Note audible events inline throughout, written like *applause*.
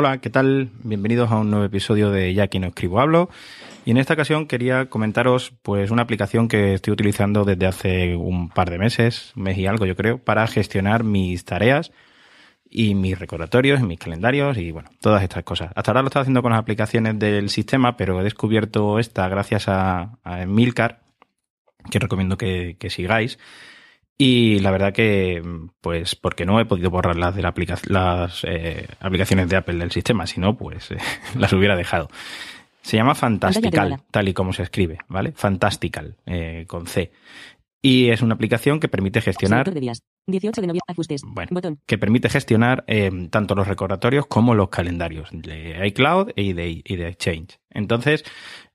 Hola, ¿qué tal? Bienvenidos a un nuevo episodio de Ya que no escribo hablo. Y en esta ocasión quería comentaros pues una aplicación que estoy utilizando desde hace un par de meses, un mes y algo yo creo, para gestionar mis tareas y mis recordatorios, mis calendarios y bueno, todas estas cosas. Hasta ahora lo estaba haciendo con las aplicaciones del sistema, pero he descubierto esta gracias a, a Emilcar, que recomiendo que sigáis. Y la verdad que, pues, porque no he podido borrar las de la aplica las eh, aplicaciones de Apple del sistema, si no, pues eh, *laughs* las hubiera dejado. Se llama Fantastical, tal y como se escribe, ¿vale? Fantastical, eh, con C. Y es una aplicación que permite gestionar. Selector de días. 18 de noviembre. Ajustes. Bueno, Botón. que permite gestionar eh, tanto los recordatorios como los calendarios de iCloud y de, y de Exchange. Entonces,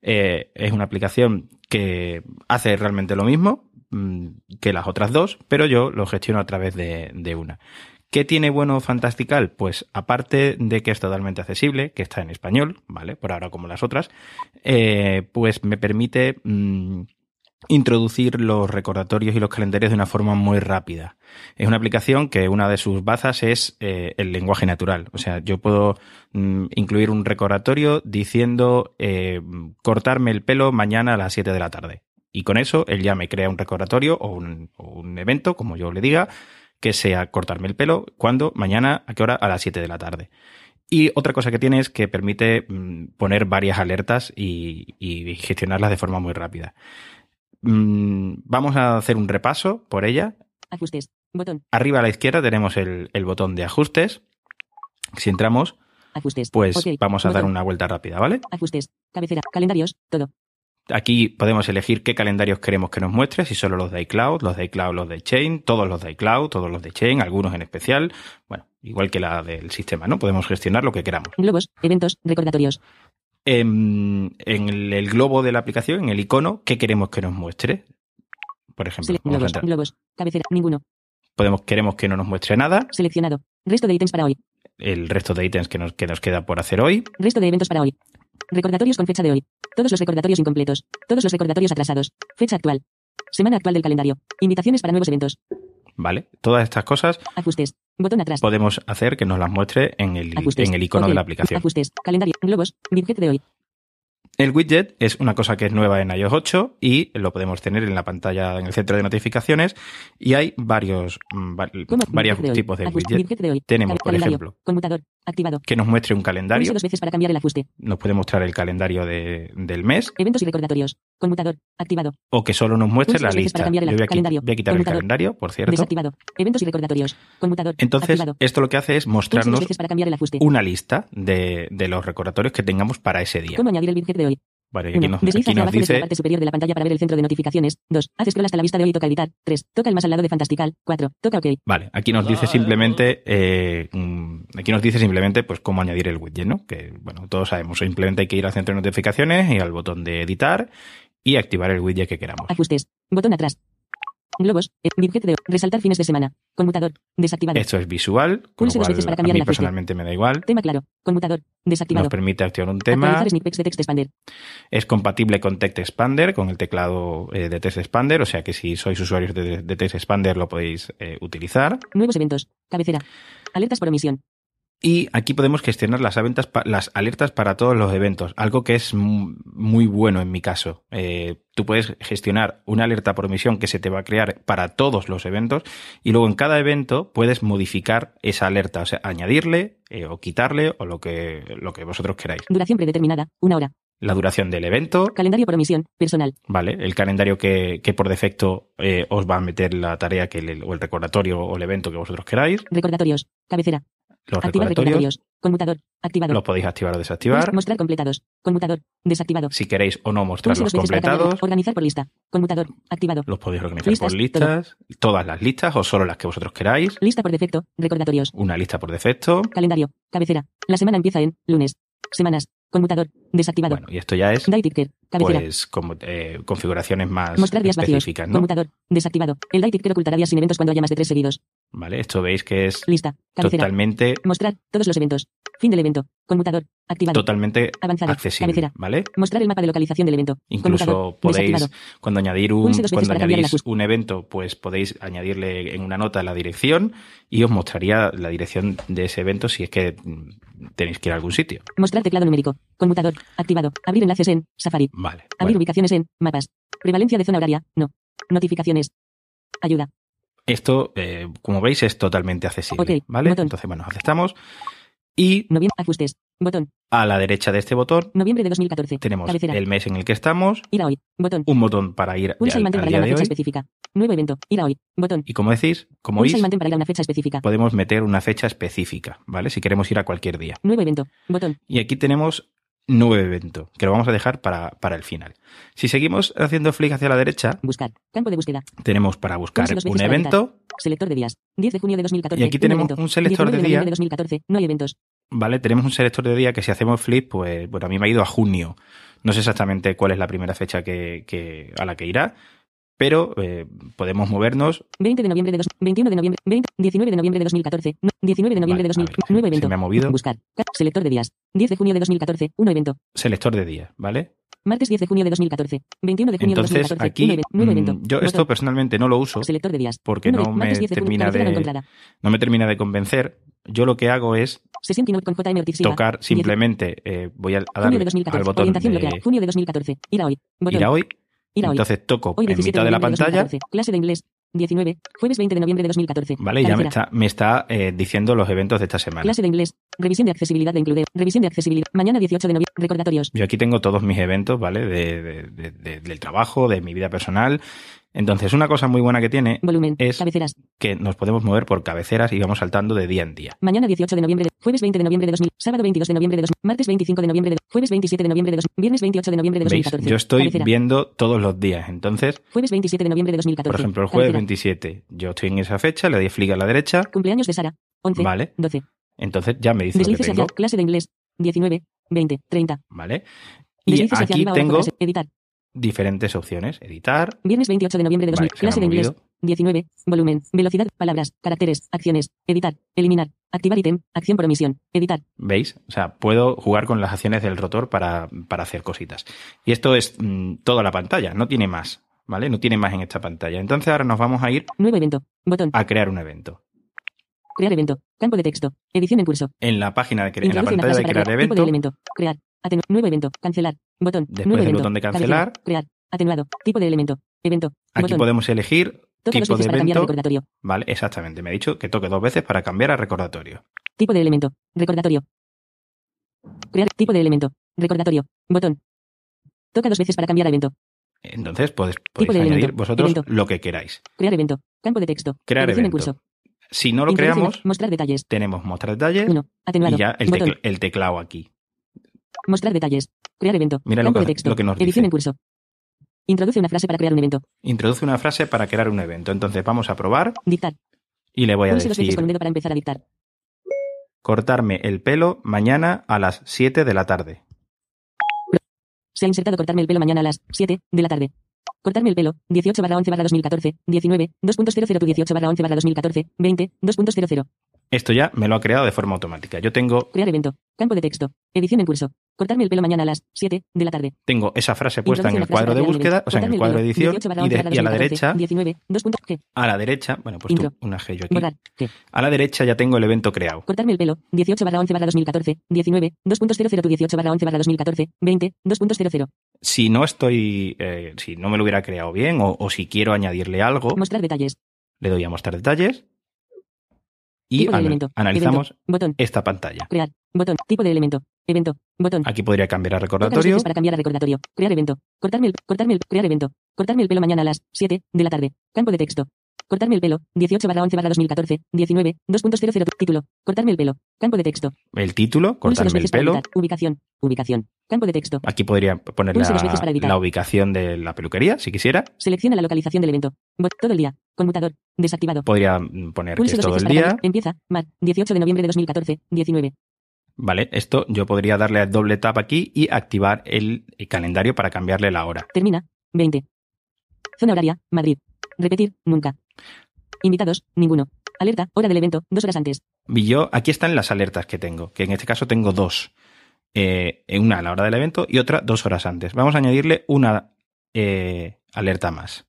eh, es una aplicación que hace realmente lo mismo mm, que las otras dos, pero yo lo gestiono a través de, una. ¿Qué tiene bueno Fantastical? Pues aparte de que es totalmente accesible, que está en español, ¿vale? Por ahora como las otras, eh, pues me permite mm, introducir los recordatorios y los calendarios de una forma muy rápida. Es una aplicación que una de sus bazas es eh, el lenguaje natural. O sea, yo puedo mm, incluir un recordatorio diciendo eh, cortarme el pelo mañana a las 7 de la tarde. Y con eso él ya me crea un recordatorio o un, o un evento, como yo le diga, que sea cortarme el pelo cuando mañana a qué hora a las 7 de la tarde. Y otra cosa que tiene es que permite mm, poner varias alertas y, y gestionarlas de forma muy rápida. Mm, vamos a hacer un repaso por ella. Ajustes. Botón. Arriba a la izquierda tenemos el, el botón de ajustes. Si entramos, Ajustes. pues vamos a dar una vuelta rápida, ¿vale? Ajustes. Cabecera. Calendarios. Todo. Aquí podemos elegir qué calendarios queremos que nos muestre, si solo los de iCloud, los de iCloud, los de Chain, todos los de iCloud, todos los de Chain, algunos en especial. Bueno, igual que la del sistema, ¿no? Podemos gestionar lo que queramos. Globos. Eventos. Recordatorios. En, en el, el globo de la aplicación, en el icono, ¿qué queremos que nos muestre? Por ejemplo, globos. Globos. Cabecera. Ninguno. podemos, queremos que no nos muestre nada, Seleccionado. Resto de ítems para hoy. el resto de ítems que nos, que nos queda por hacer hoy. Resto de eventos para hoy. Recordatorios con fecha de hoy. Todos los recordatorios incompletos. Todos los recordatorios atrasados. Fecha actual. Semana actual del calendario. Invitaciones para nuevos eventos. ¿Vale? Todas estas cosas Ajustes. Botón atrás. podemos hacer que nos las muestre en el, Ajustes. en el icono de la aplicación. Ajustes. Calendario. Globos. Widget de hoy. El widget es una cosa que es nueva en iOS 8 y lo podemos tener en la pantalla en el centro de notificaciones y hay varios mm, varios de tipos de widget. Widget de hoy. Tenemos, por ejemplo. Activado. que nos muestre un calendario, dos veces para cambiar el ajuste. nos puede mostrar el calendario de- del mes Eventos y recordatorios. Conmutador. Activado. o que solo nos muestre la lista. para cambiar el Yo voy a, calendario. voy a quitar el Conmutador. calendario, por cierto. Desactivado. Eventos y recordatorios. Conmutador. Entonces, Activado. esto lo que hace es mostrarnos para cambiar el ajuste. una lista de, de los recordatorios que tengamos para ese día. ¿Cómo añadir el widget de hoy? Vale, aquí 1. nos, Desliza aquí hacia nos abajo desde la dice parte superior de la pantalla para ver el centro de notificaciones. 2. Haz scroll hasta la vista de hoy y toca editar. 3. Toca el más al lado de Fantastical. 4. Toca OK. Vale, aquí nos dice simplemente, eh, mm, aquí nos dice simplemente, pues cómo añadir el widget, ¿no? Que, bueno, todos sabemos, simplemente hay que ir al centro de notificaciones y al botón de editar y activar el widget que queramos. Ajustes. Botón atrás. Globos. eh, Widget de hoy. Resaltar fines de semana. Conmutador. Desactivado. Esto es visual, con lo Pulse dos cual veces para a cambiar mí el ajuste. personalmente me da igual. Tema claro. Conmutador. Desactivado. Nos permite activar un tema, de text expander. es compatible con Text Expander, con el teclado eh, de Text Expander, o sea que si sois usuarios de, de Text Expander lo podéis eh, utilizar. Nuevos eventos. Cabecera. Alertas por omisión. Y aquí podemos gestionar las, aventas pa- las alertas para todos los eventos, algo que es mu- muy bueno en mi caso. Eh, tú puedes gestionar una alerta por omisión que se te va a crear para todos los eventos y luego en cada evento puedes modificar esa alerta, o sea, añadirle eh, o quitarle o lo que, lo que vosotros queráis. Duración predeterminada. Una hora. La duración del evento, Calendario por omisión. Personal. ¿vale? El calendario que, que por defecto eh, os va a meter la tarea que el, o el recordatorio o el evento que vosotros queráis. Recordatorios. Cabecera. Los Activar recordatorios. Conmutador. Activado. los podéis activar o desactivar. Mostrar completados. Conmutador. Desactivado. Si queréis o no mostrarlos completados, Organizar por lista. Conmutador. Activado. los podéis organizar Listas, por listas, todas las listas o solo las que vosotros queráis. Lista por defecto. Recordatorios. Una lista por defecto. Calendario. Cabecera. La semana empieza en lunes. Semanas. Conmutador. Desactivado. Bueno, y esto ya es Ticker. Cabecera. pues como eh, configuraciones más Mostrar días vacíos. específicas, ¿no? Conmutador. Desactivado. El Die Ticker ocultará días sin eventos cuando haya más de tres seguidos. Vale, esto veis que es Lista. Cabecera. totalmente Mostrar todos los eventos. Fin del evento. Conmutador. Activado. totalmente Avanzado. accesible, Cabecera. ¿vale? Mostrar el mapa de localización del evento. Incluso podéis, cuando añadir un, cuando añadís un evento, pues podéis añadirle en una nota la dirección y os mostraría la dirección de ese evento si es que tenéis que ir a algún sitio. Mostrar teclado numérico. Conmutador. Activado. Abrir enlaces en Safari. Vale. Abrir bueno. ubicaciones en mapas. Prevalencia de zona horaria. No. Notificaciones. Ayuda. Esto, eh, como veis, es totalmente accesible, Ok, ¿vale? botón. Entonces, bueno, aceptamos. Y Noviembre. Ajustes. Botón. a la derecha de este botón Noviembre de 2014. tenemos Cabecera. el mes en el que estamos, Ir a hoy. Botón. un botón para ir Pulsa y al, mantén al para día una de fecha hoy. específica. Nuevo evento. Ir a hoy. Botón. Y como decís, como Pulsa y veis, mantén para ir a una fecha específica. podemos meter una fecha específica, ¿vale? Si queremos ir a cualquier día. Nuevo evento. Botón. Y aquí tenemos nuevo evento, que lo vamos a dejar para, para el final. Si seguimos haciendo flick hacia la derecha, Buscar. Campo de búsqueda. tenemos para buscar un evento, Selector de días. 10 de junio de 2014. Y aquí tenemos evento. un selector 19 de de día. de 2014. No hay eventos. ¿vale? Tenemos un selector de día que si hacemos flip, pues bueno, a mí me ha ido a junio. No sé exactamente cuál es la primera fecha que, que- a la que irá, pero eh, podemos movernos. 20 de noviembre de dos, 21 de noviembre, 20, 19 de noviembre de 2014, no, 19 de noviembre Vale, de 2000, a ver, se- nuevo se evento. me ha movido. Buscar. Ca- Selector de días. 10 de junio de 2014, un evento. Selector de día, ¿vale? Martes 10 de junio de 2014, 21 de junio Entonces de 2014, aquí eve- nuevo mm, evento. yo esto Botón. personalmente no lo uso, Selector de días. porque no me 10 de termina de, no me termina de convencer. Yo lo que hago es con JM tocar 10 simplemente, eh, voy a, a 2014. al botón de. Junio de 2014. Ir a hoy. Botón. ir a hoy. Entonces toco Hoy en 17 mitad de la noviembre pantalla, 2014. Clase de inglés. 19. Jueves 20 de noviembre de 2014. ¿vale? Ya me Cabecera. está, me está eh, diciendo los eventos de esta semana. Clase de inglés. Revisión de accesibilidad de Include. Revisión de accesibilidad. Mañana 18 de noviembre. Recordatorios. Yo aquí tengo todos mis eventos, ¿vale? De, de- de- de- del trabajo, de mi vida personal. Entonces, una cosa muy buena que tiene Volumen. es Cabeceras. que nos podemos mover por cabeceras y vamos saltando de día en día. Mañana 18 de noviembre de, jueves 20 de noviembre de 2000, sábado 22 de noviembre de 2000, martes 25 de noviembre de, jueves 27 de noviembre de 2000, viernes 28 de noviembre de ¿Veis? 2014. Yo estoy Cabecera. viendo todos los días. Entonces, Jueves 27 de noviembre de 2014. por ejemplo, el jueves Cabecera. 27, yo estoy en esa fecha, le doy flick a la derecha, Cumpleaños de Sara. 11. Vale. 12. entonces ya me dice lo que hacia clase de inglés. 19, 20, 30. ¿vale? Y Deslices hacia aquí arriba o abajo, tengo clase- editar. Diferentes opciones. Editar, Viernes 28 de noviembre de 2000, Vale, se me ha clase de inglés. movido. 19, volumen, velocidad, palabras, caracteres, acciones, editar, eliminar, activar ítem, acción por omisión, editar. ¿Veis? O sea, puedo jugar con las acciones del rotor para, para hacer cositas. Y esto es mm, toda la pantalla, no tiene más, ¿vale? No tiene más en esta pantalla. Entonces ahora nos vamos a ir Nuevo evento. Botón. a crear un evento. Crear evento. Campo de texto. Edición en curso. En la página de en la pantalla de crear de evento, elemento. Crear. Nuevo evento. Cancelar. Botón. Después nuevo del evento. botón de Cabecera. cancelar. Crear. Atenuado. Tipo de elemento. Evento. aquí botón. podemos elegir Toca tipo de evento. recordatorio. Vale, exactamente. Me ha dicho que toque dos veces para cambiar a recordatorio. Tipo de elemento. Recordatorio. Crear. Tipo de elemento. Recordatorio. Botón. Toca dos veces para cambiar a evento. Entonces podéis, podéis añadir elemento. vosotros Evento. lo que queráis. Crear evento. Campo de texto. Crear Edición en evento. curso. Si no lo creamos, Mostrar detalles. tenemos mostrar detalles 1. Atenuado. y ya el teclado aquí. Mostrar detalles. Crear evento. Mira lo que- de texto. lo que nos Edición dice. en curso. Introduce una frase para crear un evento. Introduce una frase para crear un evento. Entonces vamos a probar Dictar. y le voy a Pulse dos decir con un dedo para empezar a dictar. cortarme el pelo mañana a las 7 de la tarde. Se ha insertado cortarme el pelo mañana a las 7 de la tarde. Cortarme el pelo, 18 barra 11 barra 2014, 19, 2.00 tu 18 barra 11 barra 2014, 20, 2.00. Esto ya me lo ha creado de forma automática. Yo tengo, Crear evento. Campo de texto. Edición en curso. Cortarme el pelo mañana a las 7 de la tarde. tengo esa frase puesta en el cuadro de búsqueda, o sea, en el cuadro de edición 18 barra y, 11 de- barra y a la 2014, derecha, 19, 2. ¿Qué? a la derecha, bueno, pues Intro. una G yo aquí. A la derecha ya tengo el evento creado. Cortarme el pelo, 18 barra 11 barra 2014, 19, 2.00 tu 18 barra 11 barra 2014, 20, 2.00. Si no estoy, eh, si no me lo hubiera creado bien o, o si quiero añadirle algo, Mostrar detalles. le doy a mostrar detalles y ana- elemento. analizamos Evento. Botón. esta pantalla. Crear. Botón. Tipo de elemento. Evento. Botón. Aquí podría cambiar a recordatorio. para cambiar a recordatorio. Crear evento. Cortarme el, cortarme el, crear evento. Cortarme el pelo mañana a las 7 de la tarde. Campo de texto. Cortarme el pelo, 18 barra 11 barra 2014, 19, 2.00 título. Cortarme el pelo. Campo de texto. El título, cortarme el pelo. Ubicación. Ubicación. Campo de texto. Aquí podría poner la, ubicación de la peluquería, si quisiera. Selecciona la localización del evento. Todo el día. Conmutador. Desactivado. Podría mm, poner que es todo el día. Empieza. Mar. 18 de noviembre de 2014, 19. ¿Vale? Esto yo podría darle a doble tap aquí y activar el calendario para cambiarle la hora. Termina. 20. Zona horaria. Madrid. Repetir. Nunca. Invitados. Ninguno. Alerta. Hora del evento. Dos horas antes. Y yo, aquí están las alertas que tengo, que en este caso tengo dos. Eh, una a la hora del evento y otra dos horas antes. Vamos a añadirle una eh, alerta más.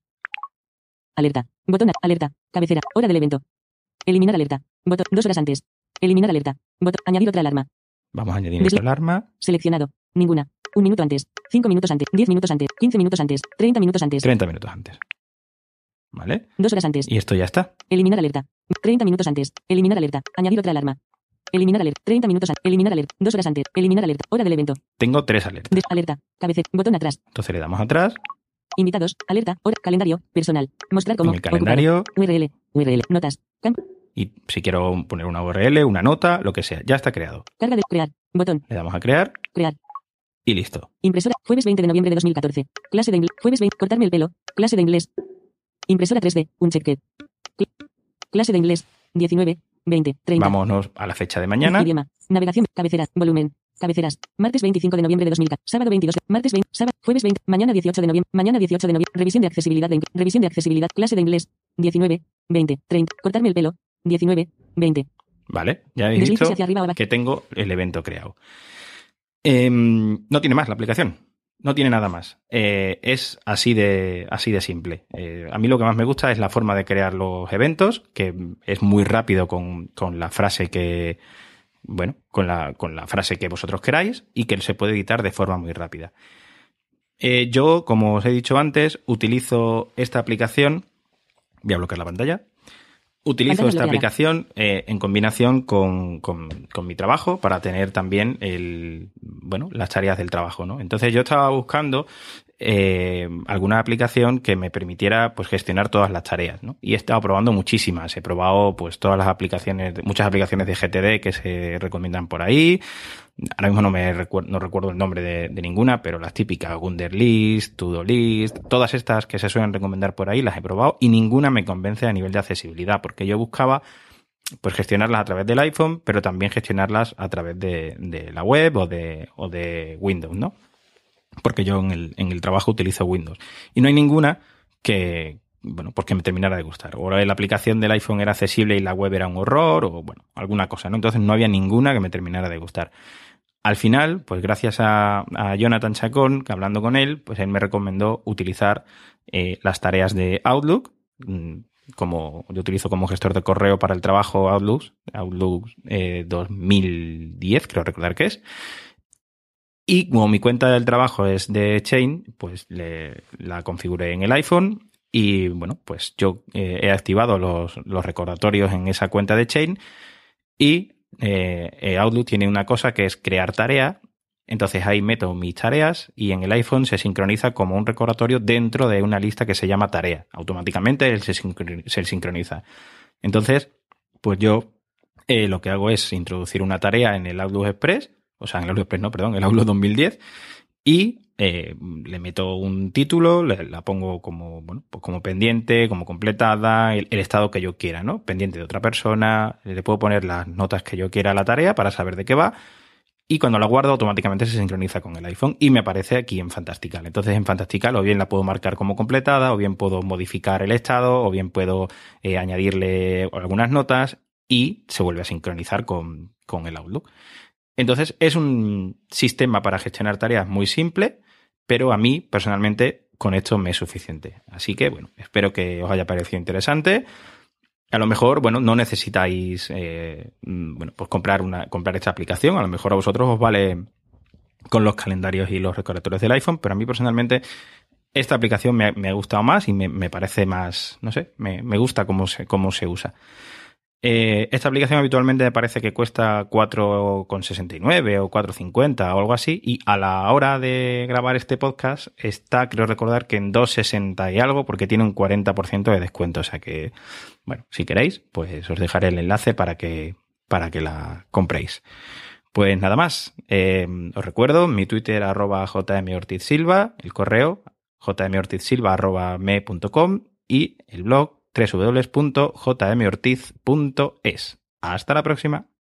Alerta. Botón. Alerta. Cabecera. Hora del evento. Eliminar alerta. Botón. Dos horas antes. Eliminar alerta. Botón. Añadir otra alarma. Vamos a añadir otra alarma. Seleccionado. Ninguna. Un minuto antes. Cinco minutos antes. Diez minutos antes. Quince minutos antes. Treinta minutos antes. 30 minutos antes. ¿Vale? Dos horas antes. Y esto ya está. Eliminar alerta. 30 minutos antes. Eliminar alerta. Añadir otra alarma. Eliminar alerta. 30 minutos antes. Eliminar alerta. Dos horas antes. Eliminar alerta. Hora del evento. Tengo tres alertas. Des alerta. Cabecera. Botón atrás. Entonces le damos atrás. Invitados. Alerta. Hora. Calendario. Personal. Mostrar como. En el calendario. ocupado. URL. URL. Notas. Camp. Y si quiero poner una URL, una nota, lo que sea, ya está creado. Carga de crear. Botón. Le damos a crear Crear. y listo. Impresora. Jueves 20 de noviembre de 2014. Clase de inglés. Jueves 20. Cortarme el pelo. Clase de inglés. Impresora 3D. Un check. Clase de inglés. 19. 20. 30. Vámonos a la fecha de mañana. Idioma. Navegación. Cabecera. Volumen. Cabeceras. Martes 25 de noviembre de 2014. Sábado 22. de- Martes 20. Sábado. Jueves 20. Mañana 18 de noviembre. Mañana 18 de noviembre. Revisión de accesibilidad. De, revisión de accesibilidad. Clase de inglés. 19. 20. 30. Cortarme el pelo. 19. 20. Vale, ya habéis Deslícese visto hacia arriba o abajo. que tengo el evento creado. Em, no tiene más la aplicación. No tiene nada más. Eh, es así de, así de simple. Eh, a mí lo que más me gusta es la forma de crear los eventos, que es muy rápido con, con la frase que, bueno, con la, con la frase que vosotros queráis y que se puede editar de forma muy rápida. Eh, yo, como os he dicho antes, utilizo esta aplicación. Voy a bloquear la pantalla. Utilizo esta aplicación eh, en combinación con, con- con mi trabajo para tener también el, bueno, las tareas del trabajo, ¿no? Entonces yo estaba buscando eh, alguna aplicación que me permitiera pues gestionar todas las tareas, ¿no? Y he estado probando muchísimas. He probado pues todas las aplicaciones, muchas aplicaciones de GTD que se recomiendan por ahí. Ahora mismo no me recuerdo, no recuerdo el nombre de, de ninguna, pero las típicas Wunderlist, Tudolist, todas estas que se suelen recomendar por ahí las he probado y ninguna me convence a nivel de accesibilidad, porque yo buscaba pues gestionarlas a través del iPhone, pero también gestionarlas a través de, de la web o de, o de Windows, ¿no? Porque yo en el, en el trabajo utilizo Windows. Y no hay ninguna que, bueno, porque me terminara de gustar. O la aplicación del iPhone era accesible y la web era un horror, o bueno, alguna cosa, ¿no? Entonces no había ninguna que me terminara de gustar. Al final, pues gracias a, Jonathan Chacón, que hablando con él, pues él me recomendó utilizar eh, las tareas de Outlook, mm, como yo utilizo como gestor de correo para el trabajo Outlook, Outlook eh, 2010, creo recordar que es. Y como mi cuenta del trabajo es de Chain, pues le- la configuré en el iPhone y bueno, pues yo eh, he activado los, los recordatorios en esa cuenta de Chain y eh, eh, Outlook tiene una cosa que es crear tarea. Entonces ahí meto mis tareas y en el iPhone se sincroniza como un recordatorio dentro de una lista que se llama tarea. Automáticamente él se, sincro- se sincroniza. Entonces, pues yo eh, lo que hago es introducir una tarea en el Outlook Express, o sea, en el Outlook Express, no, perdón, el Outlook 2010, y eh, le meto un título, le- la pongo como, bueno, pues como pendiente, como completada, el, el estado que yo quiera, ¿no? Pendiente de otra persona, le puedo poner las notas que yo quiera a la tarea para saber de qué va. Y cuando la guardo, automáticamente se sincroniza con el iPhone y me aparece aquí en Fantastical. Entonces, en Fantastical, o bien la puedo marcar como completada, o bien puedo modificar el estado, o bien puedo eh, añadirle algunas notas y se vuelve a sincronizar con, con el Outlook. Entonces, es un sistema para gestionar tareas muy simple, pero a mí, personalmente, con esto me es suficiente. Así que, bueno, espero que os haya parecido interesante. A lo mejor, bueno, no necesitáis, eh, mm, bueno, pues comprar una, comprar esta aplicación. A lo mejor a vosotros os vale con los calendarios y los recordatorios del iPhone, pero a mí personalmente esta aplicación me ha, me ha gustado más y me, me parece más, no sé, me, me gusta cómo se, cómo se usa. Eh, esta aplicación habitualmente me parece que cuesta 4,69 o 4,50 o algo así. Y a la hora de grabar este podcast está, creo recordar que en 2,60 y algo porque tiene un 40% de descuento. O sea que, bueno, si queréis, pues os dejaré el enlace para que, para que la compréis. Pues nada más. Eh, os recuerdo mi Twitter arroba jmortizsilva, el correo jmortizsilva me.com y el blog www.jmortiz.es. Hasta la próxima.